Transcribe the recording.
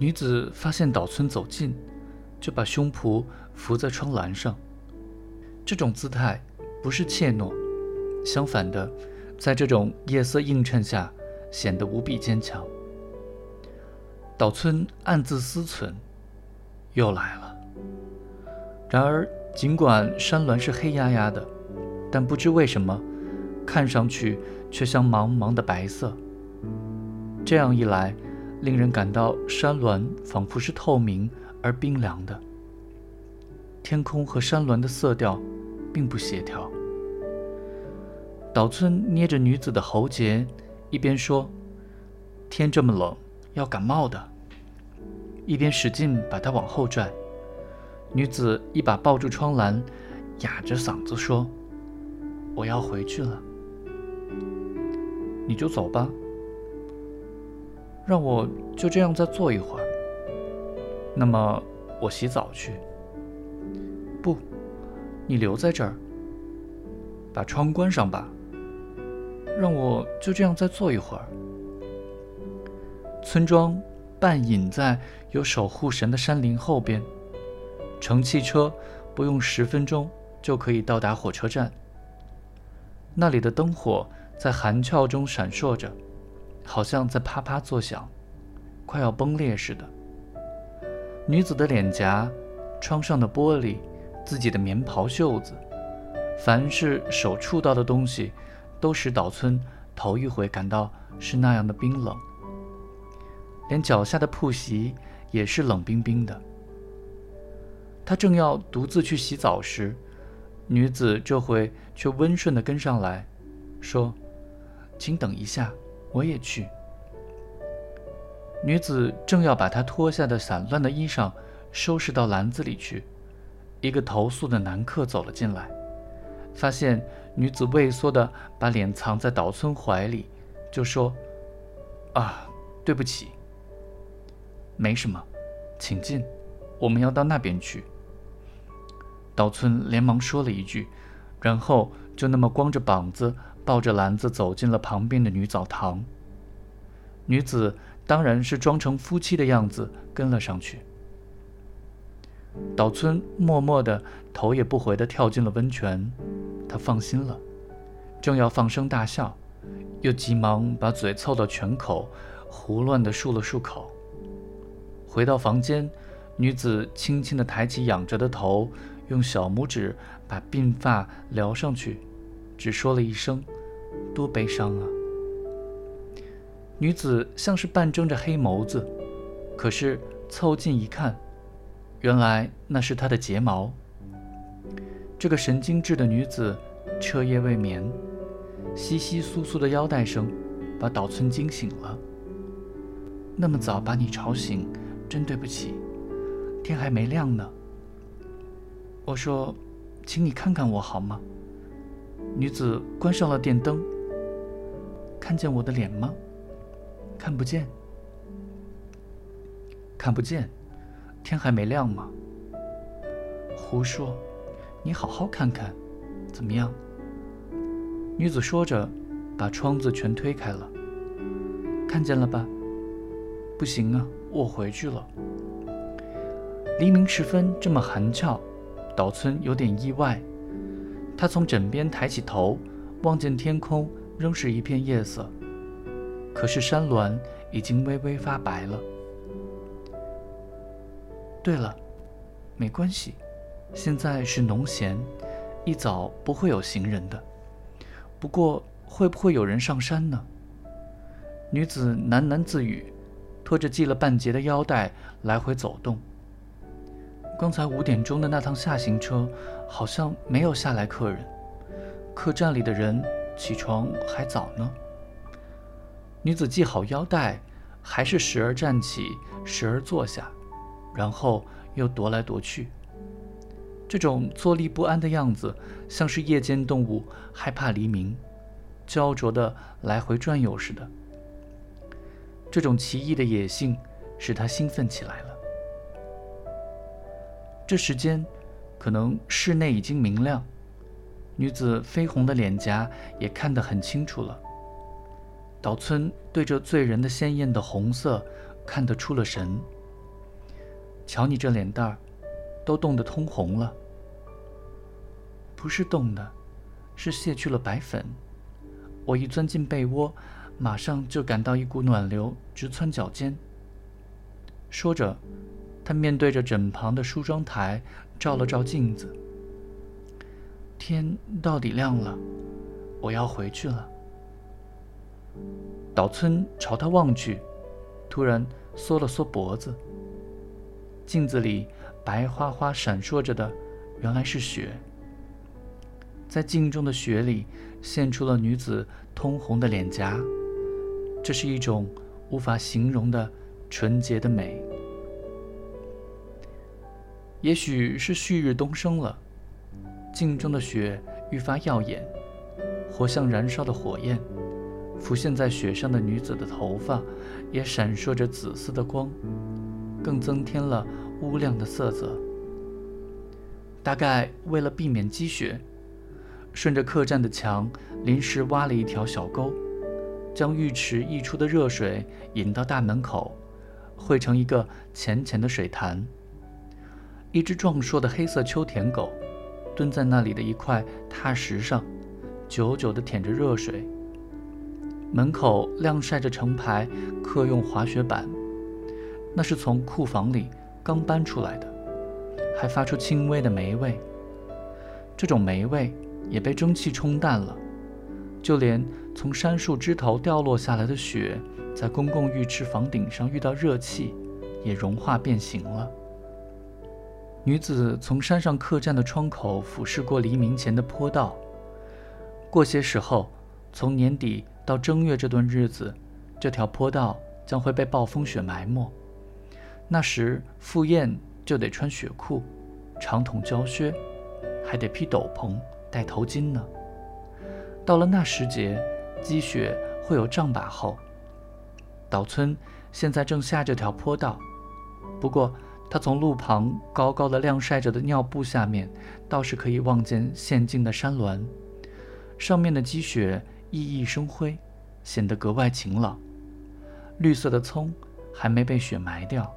女子发现岛村走近，就把胸脯扶在窗栏上。这种姿态不是怯懦，相反的，在这种夜色映衬下，显得无比坚强。岛村暗自思忖：又来了。然而，尽管山峦是黑压压的，但不知为什么，看上去却像茫茫的白色。这样一来，令人感到山峦仿佛是透明而冰凉的。天空和山峦的色调并不协调。岛村捏着女子的喉结，一边说：“天这么冷，要感冒的。”一边使劲把她往后拽。女子一把抱住窗栏，哑着嗓子说：“我要回去了，你就走吧。”让我就这样再坐一会儿。那么我洗澡去。不，你留在这儿。把窗关上吧。让我就这样再坐一会儿。村庄半隐在有守护神的山林后边，乘汽车不用十分钟就可以到达火车站。那里的灯火在寒峭中闪烁着。好像在啪啪作响，快要崩裂似的。女子的脸颊、窗上的玻璃、自己的棉袍袖子，凡是手触到的东西，都使岛村头一回感到是那样的冰冷。连脚下的铺席也是冷冰冰的。他正要独自去洗澡时，女子这回却温顺地跟上来，说：“请等一下。”我也去。女子正要把她脱下的散乱的衣裳收拾到篮子里去，一个投宿的男客走了进来，发现女子畏缩的把脸藏在岛村怀里，就说：“啊，对不起。没什么，请进，我们要到那边去。”岛村连忙说了一句，然后就那么光着膀子。抱着篮子走进了旁边的女澡堂。女子当然是装成夫妻的样子跟了上去。岛村默默地头也不回地跳进了温泉，他放心了，正要放声大笑，又急忙把嘴凑到泉口，胡乱地漱了漱口。回到房间，女子轻轻地抬起仰着的头，用小拇指把鬓发撩上去，只说了一声。多悲伤啊！女子像是半睁着黑眸子，可是凑近一看，原来那是她的睫毛。这个神经质的女子彻夜未眠，窸窸窣窣的腰带声把岛村惊醒了。那么早把你吵醒，真对不起，天还没亮呢。我说，请你看看我好吗？女子关上了电灯。看见我的脸吗？看不见。看不见。天还没亮吗？胡说！你好好看看，怎么样？女子说着，把窗子全推开了。看见了吧？不行啊，我回去了。黎明时分这么寒峭，岛村有点意外。他从枕边抬起头，望见天空仍是一片夜色，可是山峦已经微微发白了。对了，没关系，现在是农闲，一早不会有行人的。不过会不会有人上山呢？女子喃喃自语，拖着系了半截的腰带来回走动。刚才五点钟的那趟下行车，好像没有下来客人。客栈里的人起床还早呢。女子系好腰带，还是时而站起，时而坐下，然后又踱来踱去。这种坐立不安的样子，像是夜间动物害怕黎明，焦灼的来回转悠似的。这种奇异的野性，使她兴奋起来了。这时间，可能室内已经明亮，女子绯红的脸颊也看得很清楚了。岛村对着醉人的鲜艳的红色看得出了神，瞧你这脸蛋儿，都冻得通红了。不是冻的，是卸去了白粉。我一钻进被窝，马上就感到一股暖流直窜脚尖。说着，他面对着枕旁的梳妆台，照了照镜子。天到底亮了，我要回去了。岛村朝他望去，突然缩了缩脖子。镜子里白花花闪烁着的，原来是雪。在镜中的雪里，现出了女子通红的脸颊，这是一种无法形容的纯洁的美。也许是旭日东升了。镜中的雪愈发耀眼，活像燃烧的火焰。浮现在雪上的女子的头发也闪烁着紫色的光，更增添了乌亮的色泽。大概为了避免积雪，顺着客栈的墙临时挖了一条小沟，将浴池溢出的热水引到大门口，汇成一个浅浅的水潭。一只壮硕的黑色秋田狗。蹲在那里的一块踏石上，久久地舔着热水。门口晾晒着成排客用滑雪板，那是从库房里刚搬出来的，还发出轻微的霉味。这种霉味也被蒸汽冲淡了，就连从杉树枝头掉落下来的雪，在公共浴池房顶上遇到热气，也融化变形了。女子从山上客栈的窗口俯视过黎明前的坡道。过些时候，从年底到正月这段日子，这条坡道将会被暴风雪埋没。那时，赴宴就得穿雪裤、长筒胶靴，还得披斗篷、戴头巾呢。到了那时节，积雪会有丈把厚。岛村现在正下这条坡道，不过。他从路旁高高的晾晒着的尿布下面，倒是可以望见现尽的山峦，上面的积雪熠熠生辉，显得格外晴朗。绿色的葱还没被雪埋掉。